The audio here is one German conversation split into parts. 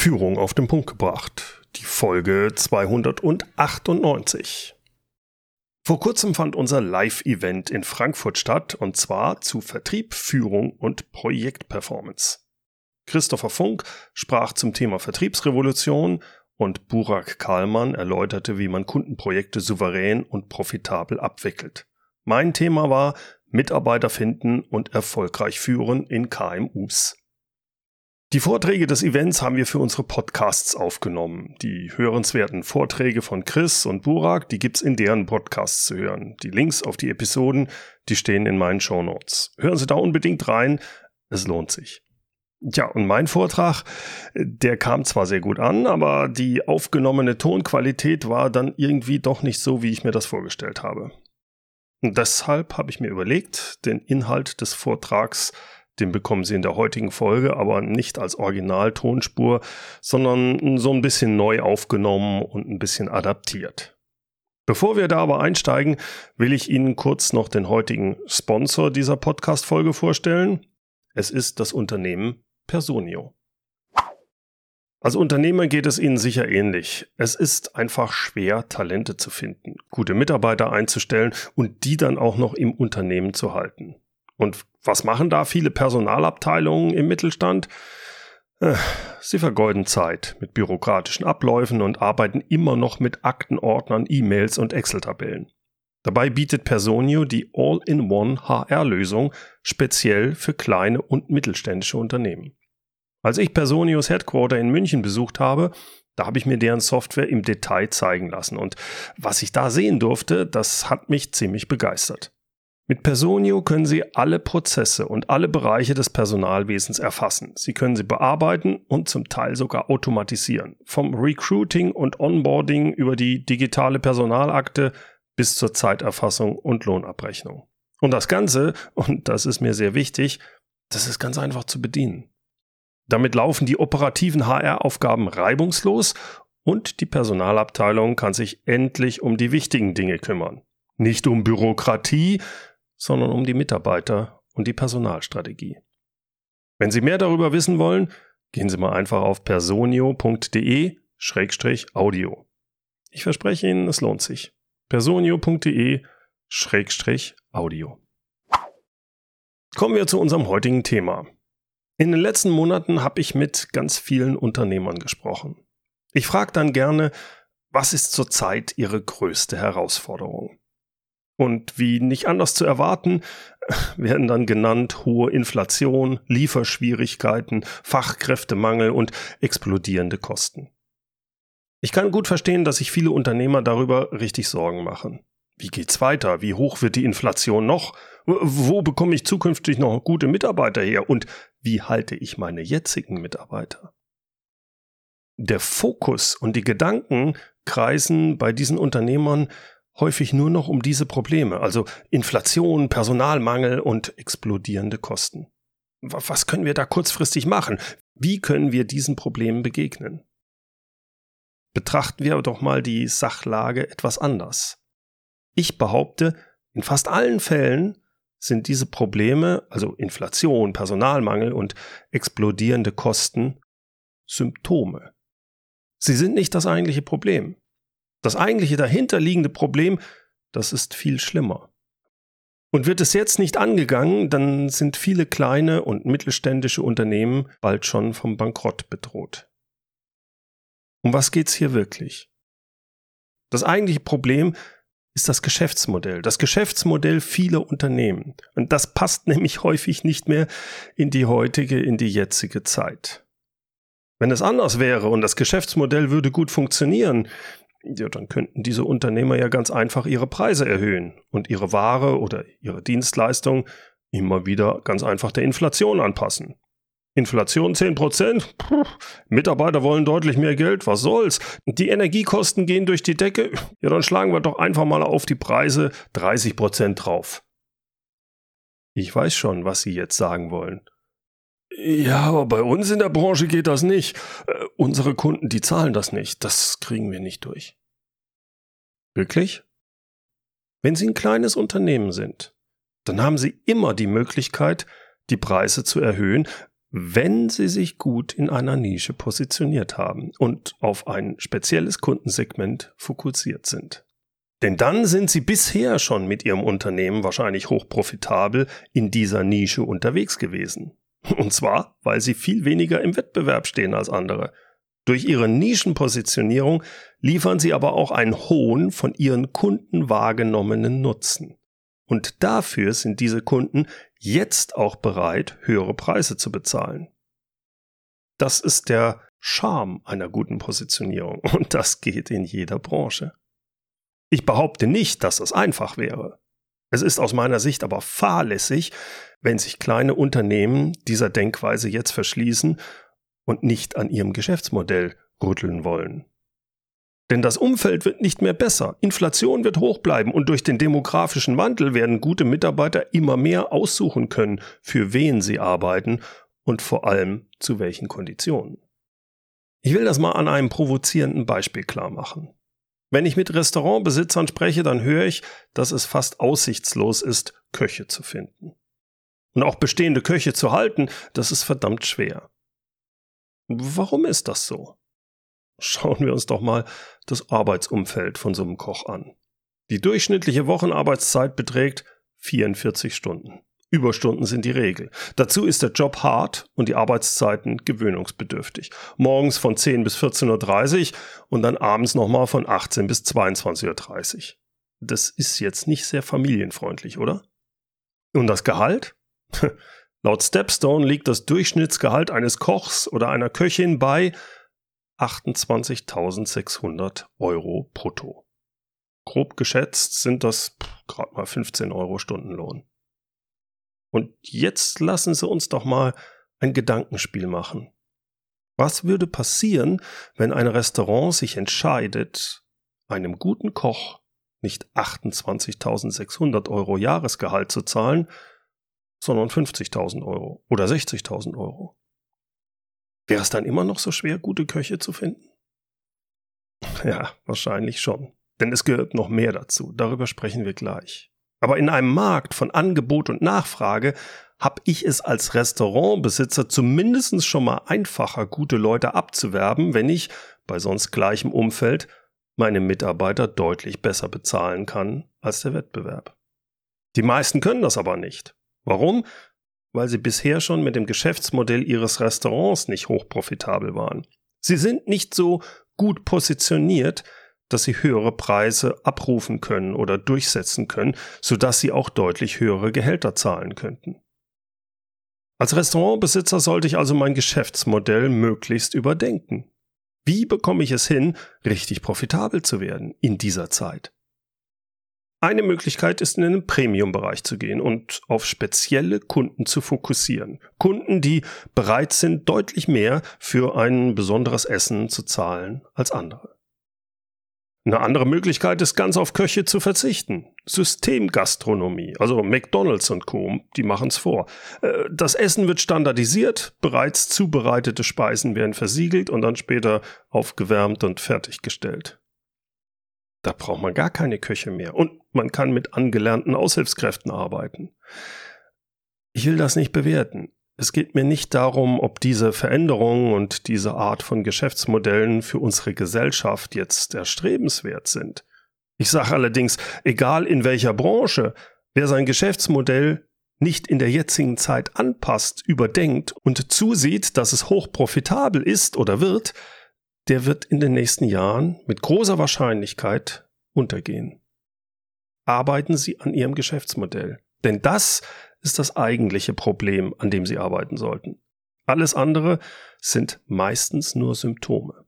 Führung auf den Punkt gebracht. Die Folge 298. Vor kurzem fand unser Live-Event in Frankfurt statt und zwar zu Vertrieb, Führung und Projektperformance. Christopher Funk sprach zum Thema Vertriebsrevolution und Burak Kahlmann erläuterte, wie man Kundenprojekte souverän und profitabel abwickelt. Mein Thema war Mitarbeiter finden und erfolgreich führen in KMUs. Die Vorträge des Events haben wir für unsere Podcasts aufgenommen. Die hörenswerten Vorträge von Chris und Burak, die gibt's in deren Podcasts zu hören. Die Links auf die Episoden, die stehen in meinen Show Notes. Hören Sie da unbedingt rein, es lohnt sich. Ja, und mein Vortrag, der kam zwar sehr gut an, aber die aufgenommene Tonqualität war dann irgendwie doch nicht so, wie ich mir das vorgestellt habe. Und deshalb habe ich mir überlegt, den Inhalt des Vortrags den bekommen Sie in der heutigen Folge, aber nicht als Originaltonspur, sondern so ein bisschen neu aufgenommen und ein bisschen adaptiert. Bevor wir da aber einsteigen, will ich Ihnen kurz noch den heutigen Sponsor dieser Podcast-Folge vorstellen. Es ist das Unternehmen Personio. Als Unternehmer geht es Ihnen sicher ähnlich. Es ist einfach schwer, Talente zu finden, gute Mitarbeiter einzustellen und die dann auch noch im Unternehmen zu halten. Und was machen da viele Personalabteilungen im Mittelstand? Äh, sie vergeuden Zeit mit bürokratischen Abläufen und arbeiten immer noch mit Aktenordnern, E-Mails und Excel-Tabellen. Dabei bietet Personio die All-in-One HR-Lösung speziell für kleine und mittelständische Unternehmen. Als ich Personios Headquarter in München besucht habe, da habe ich mir deren Software im Detail zeigen lassen und was ich da sehen durfte, das hat mich ziemlich begeistert. Mit Personio können Sie alle Prozesse und alle Bereiche des Personalwesens erfassen. Sie können sie bearbeiten und zum Teil sogar automatisieren. Vom Recruiting und Onboarding über die digitale Personalakte bis zur Zeiterfassung und Lohnabrechnung. Und das Ganze, und das ist mir sehr wichtig, das ist ganz einfach zu bedienen. Damit laufen die operativen HR-Aufgaben reibungslos und die Personalabteilung kann sich endlich um die wichtigen Dinge kümmern. Nicht um Bürokratie, sondern um die Mitarbeiter und die Personalstrategie. Wenn Sie mehr darüber wissen wollen, gehen Sie mal einfach auf personio.de-audio. Ich verspreche Ihnen, es lohnt sich. personio.de-audio. Kommen wir zu unserem heutigen Thema. In den letzten Monaten habe ich mit ganz vielen Unternehmern gesprochen. Ich frage dann gerne, was ist zurzeit Ihre größte Herausforderung? Und wie nicht anders zu erwarten, werden dann genannt hohe Inflation, Lieferschwierigkeiten, Fachkräftemangel und explodierende Kosten. Ich kann gut verstehen, dass sich viele Unternehmer darüber richtig Sorgen machen. Wie geht's weiter? Wie hoch wird die Inflation noch? Wo bekomme ich zukünftig noch gute Mitarbeiter her? Und wie halte ich meine jetzigen Mitarbeiter? Der Fokus und die Gedanken kreisen bei diesen Unternehmern häufig nur noch um diese Probleme, also Inflation, Personalmangel und explodierende Kosten. Was können wir da kurzfristig machen? Wie können wir diesen Problemen begegnen? Betrachten wir doch mal die Sachlage etwas anders. Ich behaupte, in fast allen Fällen sind diese Probleme, also Inflation, Personalmangel und explodierende Kosten, Symptome. Sie sind nicht das eigentliche Problem. Das eigentliche dahinterliegende Problem, das ist viel schlimmer. Und wird es jetzt nicht angegangen, dann sind viele kleine und mittelständische Unternehmen bald schon vom Bankrott bedroht. Um was geht's hier wirklich? Das eigentliche Problem ist das Geschäftsmodell, das Geschäftsmodell vieler Unternehmen. Und das passt nämlich häufig nicht mehr in die heutige, in die jetzige Zeit. Wenn es anders wäre und das Geschäftsmodell würde gut funktionieren, ja, dann könnten diese Unternehmer ja ganz einfach ihre Preise erhöhen und ihre Ware oder ihre Dienstleistung immer wieder ganz einfach der Inflation anpassen. Inflation 10%? Puh, Mitarbeiter wollen deutlich mehr Geld, was soll's? Die Energiekosten gehen durch die Decke? Ja, dann schlagen wir doch einfach mal auf die Preise 30% drauf. Ich weiß schon, was Sie jetzt sagen wollen. Ja, aber bei uns in der Branche geht das nicht. Äh, unsere Kunden, die zahlen das nicht. Das kriegen wir nicht durch. Wirklich? Wenn Sie ein kleines Unternehmen sind, dann haben Sie immer die Möglichkeit, die Preise zu erhöhen, wenn sie sich gut in einer Nische positioniert haben und auf ein spezielles Kundensegment fokussiert sind. Denn dann sind sie bisher schon mit ihrem Unternehmen wahrscheinlich hochprofitabel in dieser Nische unterwegs gewesen. Und zwar, weil sie viel weniger im Wettbewerb stehen als andere. Durch ihre Nischenpositionierung liefern sie aber auch einen hohen von ihren Kunden wahrgenommenen Nutzen. Und dafür sind diese Kunden jetzt auch bereit, höhere Preise zu bezahlen. Das ist der Charme einer guten Positionierung und das geht in jeder Branche. Ich behaupte nicht, dass es einfach wäre. Es ist aus meiner Sicht aber fahrlässig, wenn sich kleine Unternehmen dieser Denkweise jetzt verschließen und nicht an ihrem Geschäftsmodell rütteln wollen. Denn das Umfeld wird nicht mehr besser, Inflation wird hoch bleiben und durch den demografischen Wandel werden gute Mitarbeiter immer mehr aussuchen können, für wen sie arbeiten und vor allem zu welchen Konditionen. Ich will das mal an einem provozierenden Beispiel klar machen. Wenn ich mit Restaurantbesitzern spreche, dann höre ich, dass es fast aussichtslos ist, Köche zu finden. Und auch bestehende Köche zu halten, das ist verdammt schwer. Warum ist das so? Schauen wir uns doch mal das Arbeitsumfeld von so einem Koch an. Die durchschnittliche Wochenarbeitszeit beträgt 44 Stunden. Überstunden sind die Regel. Dazu ist der Job hart und die Arbeitszeiten gewöhnungsbedürftig. Morgens von 10 bis 14.30 Uhr und dann abends nochmal von 18 bis 22.30 Uhr. Das ist jetzt nicht sehr familienfreundlich, oder? Und das Gehalt? Laut Stepstone liegt das Durchschnittsgehalt eines Kochs oder einer Köchin bei 28.600 Euro brutto. Grob geschätzt sind das gerade mal 15 Euro Stundenlohn. Und jetzt lassen Sie uns doch mal ein Gedankenspiel machen. Was würde passieren, wenn ein Restaurant sich entscheidet, einem guten Koch nicht 28.600 Euro Jahresgehalt zu zahlen, sondern 50.000 Euro oder 60.000 Euro? Wäre es dann immer noch so schwer, gute Köche zu finden? Ja, wahrscheinlich schon. Denn es gehört noch mehr dazu. Darüber sprechen wir gleich. Aber in einem Markt von Angebot und Nachfrage habe ich es als Restaurantbesitzer zumindest schon mal einfacher, gute Leute abzuwerben, wenn ich bei sonst gleichem Umfeld meine Mitarbeiter deutlich besser bezahlen kann als der Wettbewerb. Die meisten können das aber nicht. Warum? Weil sie bisher schon mit dem Geschäftsmodell ihres Restaurants nicht hochprofitabel waren. Sie sind nicht so gut positioniert, dass sie höhere Preise abrufen können oder durchsetzen können, sodass sie auch deutlich höhere Gehälter zahlen könnten. Als Restaurantbesitzer sollte ich also mein Geschäftsmodell möglichst überdenken. Wie bekomme ich es hin, richtig profitabel zu werden in dieser Zeit? Eine Möglichkeit ist, in den Premium-Bereich zu gehen und auf spezielle Kunden zu fokussieren. Kunden, die bereit sind, deutlich mehr für ein besonderes Essen zu zahlen als andere. Eine andere Möglichkeit ist ganz auf Köche zu verzichten. Systemgastronomie, also McDonald's und Co., die machen es vor. Äh, das Essen wird standardisiert, bereits zubereitete Speisen werden versiegelt und dann später aufgewärmt und fertiggestellt. Da braucht man gar keine Köche mehr und man kann mit angelernten Aushilfskräften arbeiten. Ich will das nicht bewerten. Es geht mir nicht darum, ob diese Veränderungen und diese Art von Geschäftsmodellen für unsere Gesellschaft jetzt erstrebenswert sind. Ich sage allerdings, egal in welcher Branche, wer sein Geschäftsmodell nicht in der jetzigen Zeit anpasst, überdenkt und zusieht, dass es hochprofitabel ist oder wird, der wird in den nächsten Jahren mit großer Wahrscheinlichkeit untergehen. Arbeiten Sie an Ihrem Geschäftsmodell. Denn das ist das eigentliche Problem, an dem Sie arbeiten sollten. Alles andere sind meistens nur Symptome.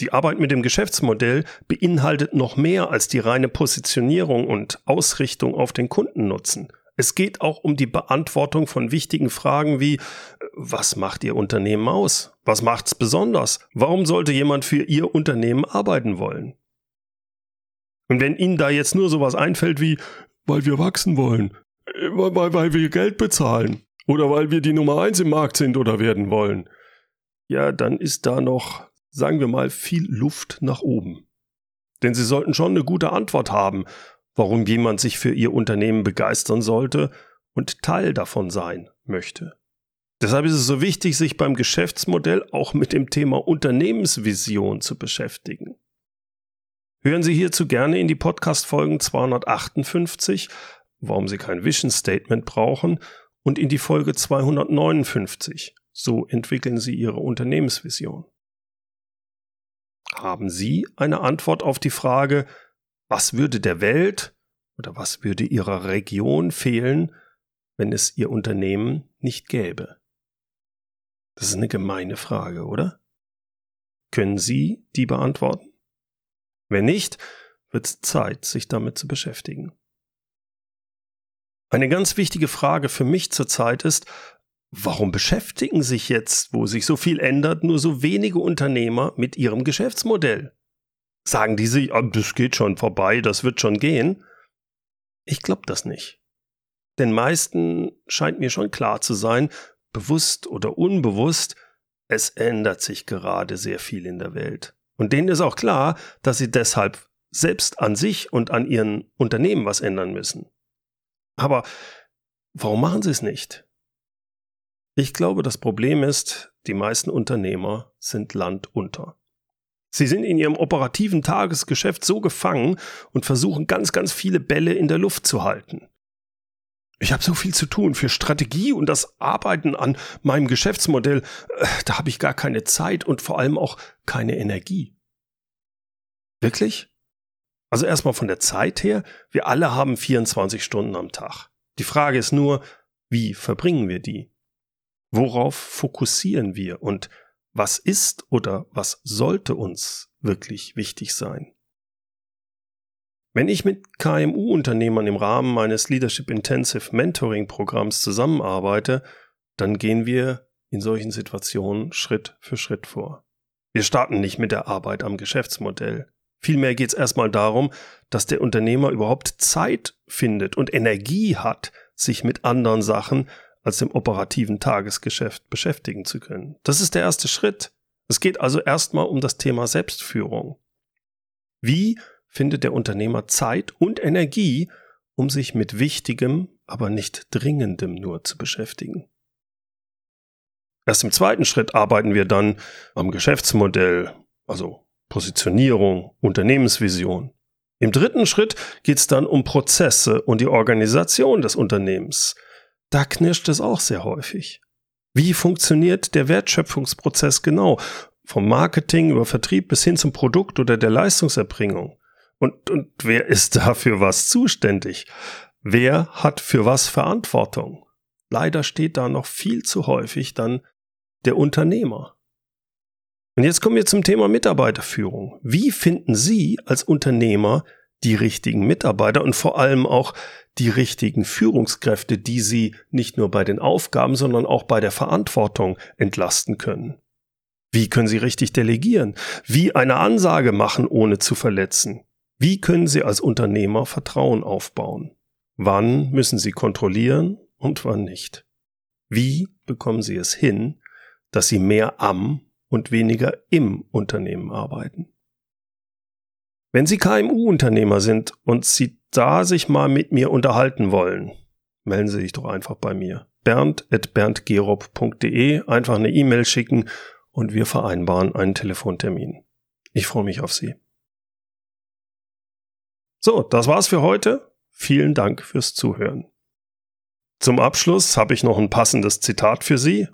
Die Arbeit mit dem Geschäftsmodell beinhaltet noch mehr als die reine Positionierung und Ausrichtung auf den Kundennutzen. Es geht auch um die Beantwortung von wichtigen Fragen wie was macht Ihr Unternehmen aus? Was macht's besonders? Warum sollte jemand für Ihr Unternehmen arbeiten wollen? Und wenn Ihnen da jetzt nur sowas einfällt wie weil wir wachsen wollen, weil, weil wir Geld bezahlen oder weil wir die Nummer eins im Markt sind oder werden wollen, ja, dann ist da noch, sagen wir mal, viel Luft nach oben. Denn Sie sollten schon eine gute Antwort haben, warum jemand sich für Ihr Unternehmen begeistern sollte und Teil davon sein möchte. Deshalb ist es so wichtig, sich beim Geschäftsmodell auch mit dem Thema Unternehmensvision zu beschäftigen. Hören Sie hierzu gerne in die Podcast-Folgen 258, warum Sie kein Vision Statement brauchen, und in die Folge 259, so entwickeln Sie Ihre Unternehmensvision. Haben Sie eine Antwort auf die Frage, was würde der Welt oder was würde Ihrer Region fehlen, wenn es Ihr Unternehmen nicht gäbe? Das ist eine gemeine Frage, oder? Können Sie die beantworten? Wenn nicht, wird es Zeit, sich damit zu beschäftigen. Eine ganz wichtige Frage für mich zurzeit ist, warum beschäftigen sich jetzt, wo sich so viel ändert, nur so wenige Unternehmer mit ihrem Geschäftsmodell? Sagen die sich, oh, das geht schon vorbei, das wird schon gehen? Ich glaube das nicht. Den meisten scheint mir schon klar zu sein, bewusst oder unbewusst, es ändert sich gerade sehr viel in der Welt. Und denen ist auch klar, dass sie deshalb selbst an sich und an ihren Unternehmen was ändern müssen. Aber warum machen sie es nicht? Ich glaube, das Problem ist, die meisten Unternehmer sind landunter. Sie sind in ihrem operativen Tagesgeschäft so gefangen und versuchen ganz, ganz viele Bälle in der Luft zu halten. Ich habe so viel zu tun für Strategie und das Arbeiten an meinem Geschäftsmodell. Äh, da habe ich gar keine Zeit und vor allem auch keine Energie. Wirklich? Also erstmal von der Zeit her, wir alle haben 24 Stunden am Tag. Die Frage ist nur, wie verbringen wir die? Worauf fokussieren wir und was ist oder was sollte uns wirklich wichtig sein? Wenn ich mit KMU-Unternehmern im Rahmen meines Leadership Intensive Mentoring Programms zusammenarbeite, dann gehen wir in solchen Situationen Schritt für Schritt vor. Wir starten nicht mit der Arbeit am Geschäftsmodell. Vielmehr geht es erstmal darum, dass der Unternehmer überhaupt Zeit findet und Energie hat, sich mit anderen Sachen als dem operativen Tagesgeschäft beschäftigen zu können. Das ist der erste Schritt. Es geht also erstmal um das Thema Selbstführung. Wie findet der Unternehmer Zeit und Energie, um sich mit Wichtigem, aber nicht Dringendem nur zu beschäftigen. Erst im zweiten Schritt arbeiten wir dann am Geschäftsmodell, also Positionierung, Unternehmensvision. Im dritten Schritt geht es dann um Prozesse und die Organisation des Unternehmens. Da knirscht es auch sehr häufig. Wie funktioniert der Wertschöpfungsprozess genau? Vom Marketing über Vertrieb bis hin zum Produkt oder der Leistungserbringung. Und, und wer ist da für was zuständig? Wer hat für was Verantwortung? Leider steht da noch viel zu häufig dann der Unternehmer. Und jetzt kommen wir zum Thema Mitarbeiterführung. Wie finden Sie als Unternehmer die richtigen Mitarbeiter und vor allem auch die richtigen Führungskräfte, die Sie nicht nur bei den Aufgaben, sondern auch bei der Verantwortung entlasten können? Wie können Sie richtig delegieren? Wie eine Ansage machen, ohne zu verletzen? Wie können Sie als Unternehmer Vertrauen aufbauen? Wann müssen Sie kontrollieren und wann nicht? Wie bekommen Sie es hin, dass Sie mehr am und weniger im Unternehmen arbeiten? Wenn Sie KMU-Unternehmer sind und Sie da sich mal mit mir unterhalten wollen, melden Sie sich doch einfach bei mir. bernd.berndgerob.de einfach eine E-Mail schicken und wir vereinbaren einen Telefontermin. Ich freue mich auf Sie. So, das war's für heute. Vielen Dank fürs Zuhören. Zum Abschluss habe ich noch ein passendes Zitat für Sie.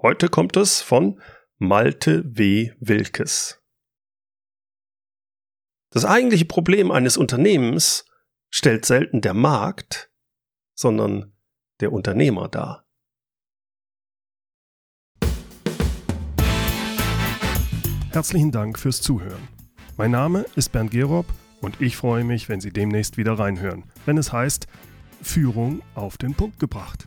Heute kommt es von Malte W. Wilkes. Das eigentliche Problem eines Unternehmens stellt selten der Markt, sondern der Unternehmer dar. Herzlichen Dank fürs Zuhören. Mein Name ist Bernd Gerob und ich freue mich, wenn Sie demnächst wieder reinhören, wenn es heißt Führung auf den Punkt gebracht.